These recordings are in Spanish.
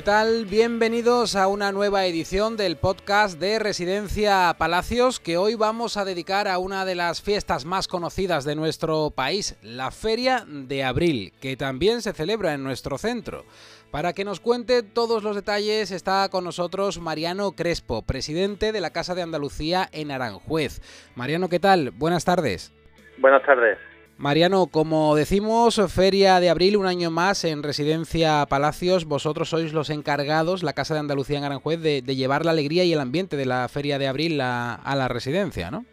¿Qué tal? Bienvenidos a una nueva edición del podcast de Residencia Palacios que hoy vamos a dedicar a una de las fiestas más conocidas de nuestro país, la Feria de Abril, que también se celebra en nuestro centro. Para que nos cuente todos los detalles está con nosotros Mariano Crespo, presidente de la Casa de Andalucía en Aranjuez. Mariano, ¿qué tal? Buenas tardes. Buenas tardes. Mariano, como decimos, Feria de Abril, un año más en Residencia Palacios, vosotros sois los encargados, la Casa de Andalucía en Aranjuez, de, llevar la alegría y el ambiente de la Feria de Abril a, la residencia, ¿no?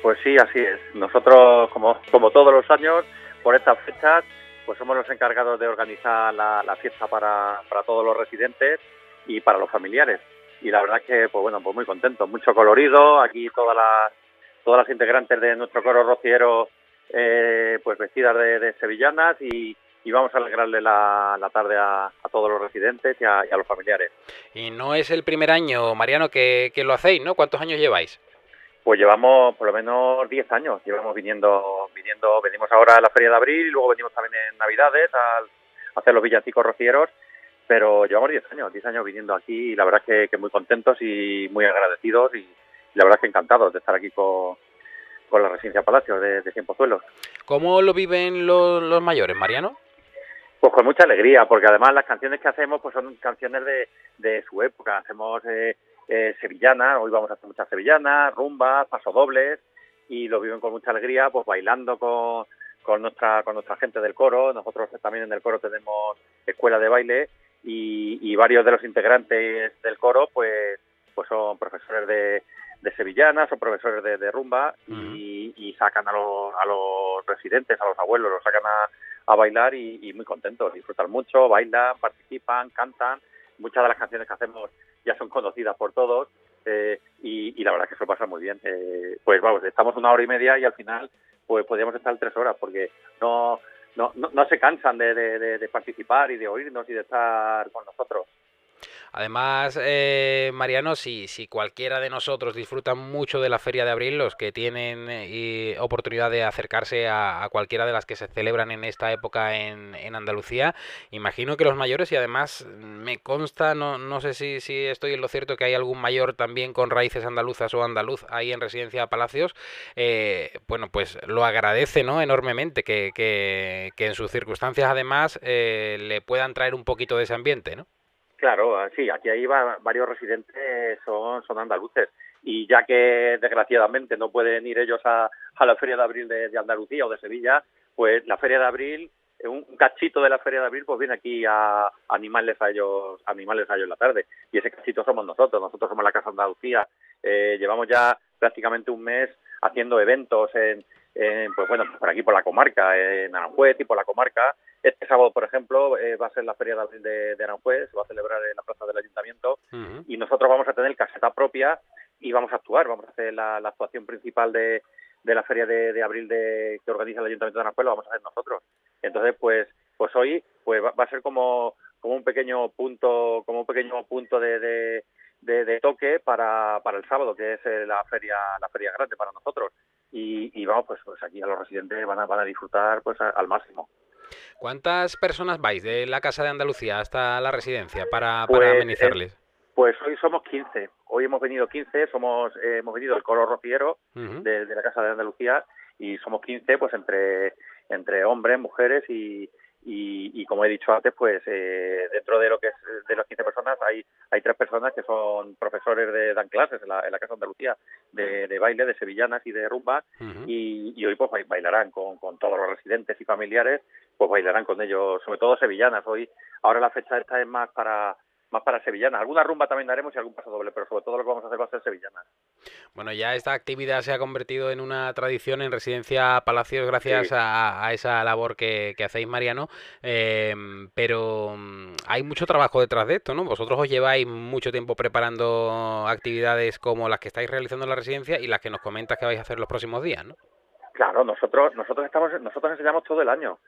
Pues sí, así es. Nosotros, como, como todos los años, por estas fechas, pues somos los encargados de organizar la, fiesta para, para todos los residentes y para los familiares. Y la verdad que, pues bueno, pues muy contentos, mucho colorido, aquí todas las, todas las integrantes de nuestro coro rociero eh, pues vestidas de, sevillanas y, vamos a alegrarle la, tarde a, todos los residentes y a, los familiares. Y no es el primer año, Mariano, que, lo hacéis, ¿no? ¿Cuántos años lleváis? Pues llevamos por lo menos 10 años, llevamos viniendo, viniendo, venimos ahora a la Feria de Abril y luego venimos también en Navidades a hacer los villancicos rocieros, pero llevamos 10 años, 10 años viniendo aquí y la verdad que, que muy contentos y muy agradecidos y la verdad que encantados de estar aquí con, con la residencia Palacio de, de Cienpozuelos. ¿Cómo lo viven los, mayores, Mariano? Pues con mucha alegría, porque además las canciones que hacemos pues son canciones de, de su época. Hacemos eh, eh, sevillanas, hoy vamos a hacer muchas sevillanas, rumbas, pasodobles, y lo viven con mucha alegría, pues bailando con, con nuestra con nuestra gente del coro. Nosotros también en el coro tenemos escuela de baile y, y varios de los integrantes del coro, pues pues son profesores de, de sevillanas o profesores de, rumba y, sacan a los, a los residentes, a los abuelos, los sacan a, bailar y, muy contentos, disfrutan mucho, bailan, participan, cantan. Muchas de las canciones que hacemos ya son conocidas por todos eh, y, la verdad que eso pasa muy bien. Eh, pues vamos, estamos una hora y media y al final pues podríamos estar tres horas porque no, no, no, se cansan de, de participar y de oírnos y de estar con nosotros. Además, eh, Mariano, si, si cualquiera de nosotros disfruta mucho de la Feria de Abril, los que tienen eh, oportunidad de acercarse a, cualquiera de las que se celebran en esta época en, en, Andalucía, imagino que los mayores, y además me consta, no, no sé si, si estoy en lo cierto, que hay algún mayor también con raíces andaluzas o andaluz ahí en Residencia Palacios, eh, bueno, pues lo agradece ¿no? enormemente que, que, que en sus circunstancias además le puedan traer un poquito de ese ambiente, ¿no? Claro, ah, sí, aquí hay varios residentes son, son andaluces y ya que desgraciadamente no pueden ir ellos a, a la Feria de Abril de, Andalucía o de Sevilla, pues la Feria de Abril, un cachito de la Feria de Abril, pues viene aquí a, animarles a ellos, animarles a ellos en la tarde. Y ese cachito somos nosotros, nosotros somos la Casa Andalucía. Eh, llevamos ya prácticamente un mes haciendo eventos en, pues bueno, por aquí por la comarca, en Aranjuez y por la comarca, este sábado, por ejemplo, eh, va a ser la Feria de Abril de, Aranjuez, se va a celebrar en la plaza del Ayuntamiento y nosotros vamos a tener caseta propia y vamos a actuar, vamos a hacer la, actuación principal de, la Feria de, Abril de, que organiza el Ayuntamiento de Aranjuez, lo vamos a hacer nosotros. Entonces, pues pues hoy pues va, a ser como, como un pequeño punto como un pequeño punto de, de, toque para, para el sábado, que es eh, la feria la feria grande para nosotros. Y, y vamos, pues, pues aquí a los residentes van a, van a disfrutar pues al máximo. ¿Cuántas personas vais de la Casa de Andalucía hasta la residencia para, para pues, amenizarles? Eh, pues hoy somos 15. Hoy hemos venido 15, somos eh, hemos venido el coro rociero de, la Casa de Andalucía y somos 15 pues entre entre hombres, mujeres y, y, como he dicho antes, pues eh, dentro de lo que es de las 15 personas hay hay tres personas que son profesores de dan clases en la, en la Casa de Andalucía de, de, baile, de sevillanas y de rumba y, y, hoy pues bailarán con, con todos los residentes y familiares, pues bailarán con ellos, sobre todo sevillanas. Hoy ahora la fecha esta es más para más para sevillanas. Alguna rumba también daremos y algún paso doble, pero sobre todo lo que vamos a hacer va a ser sevillanas. Bueno, ya esta actividad se ha convertido en una tradición en Residencia Palacios gracias a, esa labor que, hacéis, Mariano, em, pero mm, hay mucho trabajo detrás de esto, ¿no? Vosotros os lleváis mucho tiempo preparando actividades como las que estáis realizando en la residencia y las que nos comentas que vais a hacer los próximos días, ¿no? Claro, nosotros nosotros estamos nosotros enseñamos todo el año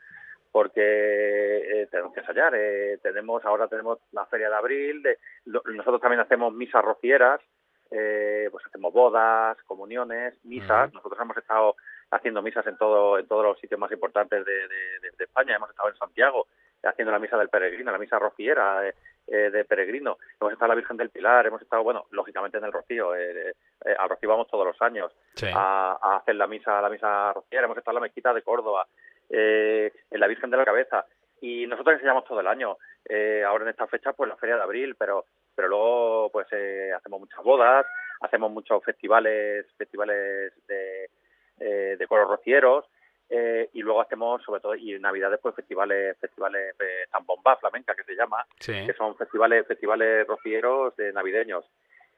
porque eh, tenemos que ensayar. Eh, tenemos ahora tenemos la feria de abril. De, nosotros también hacemos misas rocieras. Eh, pues hacemos bodas, comuniones, misas. Nosotros hemos estado haciendo misas en todo en todos los sitios más importantes de, de, España. Hemos estado en Santiago haciendo la misa del peregrino, la misa rociera. eh, de peregrino. Hemos estado en la Virgen del Pilar, hemos estado, bueno, lógicamente en el Rocío. Eh, eh, al Rocío vamos todos los años a, hacer la misa, la misa rociera. Hemos estado en la mezquita de Córdoba, en la Virgen de la Cabeza. Y nosotros enseñamos todo el año. ahora en esta fecha, pues la Feria de Abril, pero pero luego pues hacemos muchas bodas, hacemos muchos festivales, festivales de, de coros rocieros eh, y luego hacemos sobre todo y en navidades pues festivales festivales de zambomba flamenca que se llama que son festivales festivales rocieros de navideños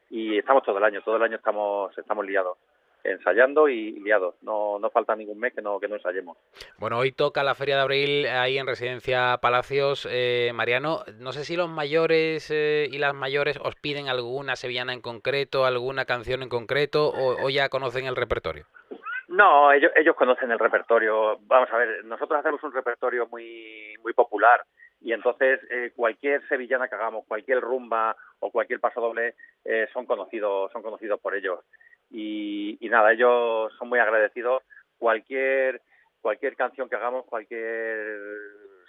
y estamos todo el año todo el año estamos estamos liados ensayando y liados no no falta ningún mes que no que no ensayemos bueno hoy toca la feria de abril ahí en residencia Palacios eh, Mariano no sé si los mayores eh, y las mayores os piden alguna sevillana en concreto alguna canción en concreto o ya conocen el repertorio no, ellos, ellos conocen el repertorio. Vamos a ver, nosotros hacemos un repertorio muy, muy popular y entonces eh, cualquier sevillana que hagamos, cualquier rumba o cualquier paso doble eh, son conocidos, son conocidos por ellos. Y, nada, ellos son muy agradecidos. Cualquier cualquier canción que hagamos, cualquier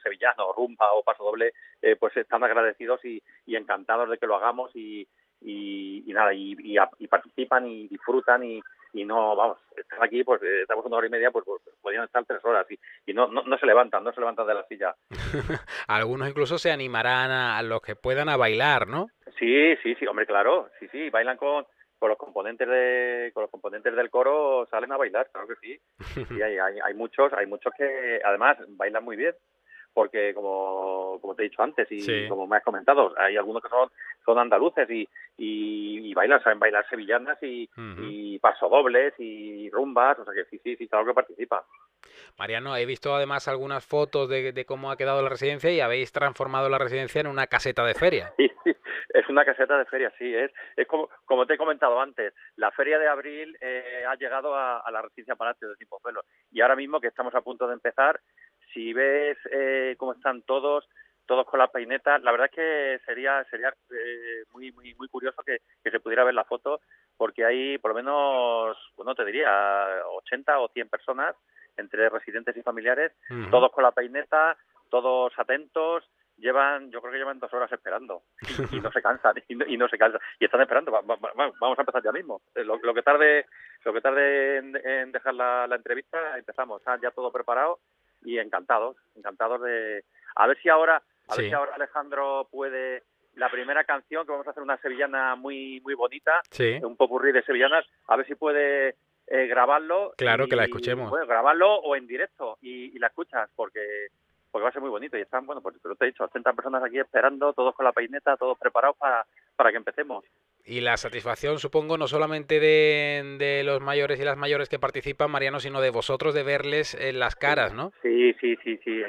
sevillano, rumba o paso doble, eh, pues están agradecidos y, y, encantados de que lo hagamos y, y, nada, y, y, participan y disfrutan y, y no, vamos, están aquí, pues eh, estamos una hora y media, pues, pues podrían estar tres horas y, y no, no, se levantan, no se levantan de la silla. Algunos incluso se animarán a, los que puedan a bailar, ¿no? Sí, sí, sí, hombre, claro, sí, sí, bailan con, con los componentes de con los componentes del coro salen a bailar claro que sí y hay, hay, hay muchos hay muchos que además bailan muy bien porque como, como te he dicho antes y como me has comentado, hay algunos que son, son andaluces y, y, bailan, saben bailar sevillanas y, y pasodobles y rumbas, o sea que sí, sí, sí, claro que participa. Mariano, he visto además algunas fotos de, de, cómo ha quedado la residencia y habéis transformado la residencia en una caseta de feria. es una caseta de feria, sí, es, es como, como te he comentado antes, la feria de abril eh, ha llegado a, la residencia Palacio de Pelo y ahora mismo que estamos a punto de empezar, si ves eh, cómo están todos, todos con la peineta, la verdad es que sería sería eh, muy muy muy curioso que, se pudiera ver la foto, porque hay por lo menos, bueno, te diría, 80 o 100 personas entre residentes y familiares, todos con la peineta, todos atentos, llevan, yo creo que llevan dos horas esperando y, no se cansan y no, se cansan y están esperando. vamos a empezar ya mismo. Eh, lo, que tarde, lo que tarde en, dejar la, la, entrevista, empezamos. Ya todo preparado y encantados, encantados de a ver si ahora, a ver si ahora Alejandro puede la primera canción que vamos a hacer una sevillana muy muy bonita, un popurrí de sevillanas, a ver si puede eh, grabarlo. Claro, que la escuchemos. grabarlo o en directo y, la escuchas porque porque va a ser muy bonito y están, bueno, pues te lo he dicho, 80 personas aquí esperando, todos con la peineta, todos preparados para, para que empecemos. Y la satisfacción, supongo, no solamente de, de, los mayores y las mayores que participan, Mariano, sino de vosotros de verles en las caras, ¿no? Sí, sí, sí, sí.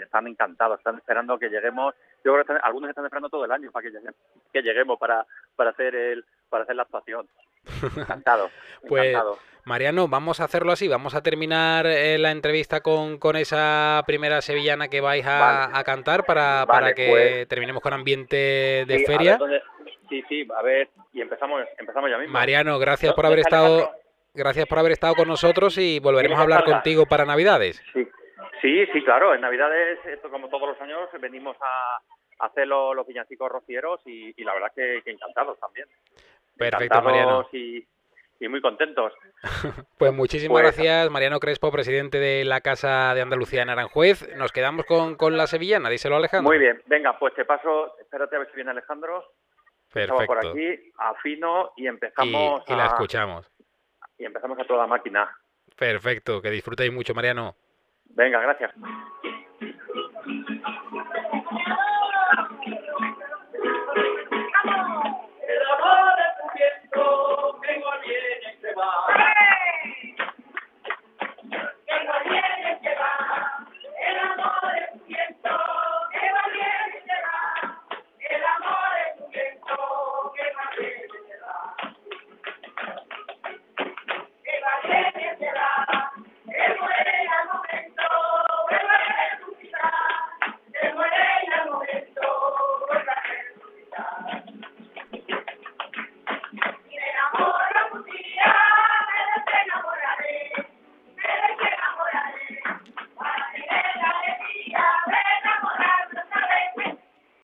Están encantados, están esperando que lleguemos. Yo creo que algunos están esperando todo el año para que lleguemos, que lleguemos para, para hacer el para hacer la actuación. Encantado. pues, Mariano, vamos a hacerlo así. Vamos a terminar eh, la entrevista con, con esa primera sevillana que vais a, a cantar para, para que pues terminemos con ambiente de feria. Sí, sí, a ver, y empezamos, empezamos ya mismo. Mariano, gracias por haber estado, gracias por haber estado con nosotros y volveremos a hablar contigo para Navidades. Sí, sí, sí, claro, en Navidades, esto como todos los años, venimos a, hacer los, los villancicos rocieros y, la verdad que, encantados también. Perfecto, Mariano. Y, y muy contentos. pues muchísimas pues gracias, Mariano Crespo, presidente de la Casa de Andalucía en Aranjuez. Nos quedamos con, con la sevillana, díselo Alejandro. Muy bien, venga, pues te paso, espérate a ver si viene Alejandro. Perfecto. por aquí, afino y empezamos. Y, la escuchamos. Y empezamos a toda máquina. Perfecto, que disfrutéis mucho, Mariano. Venga, gracias.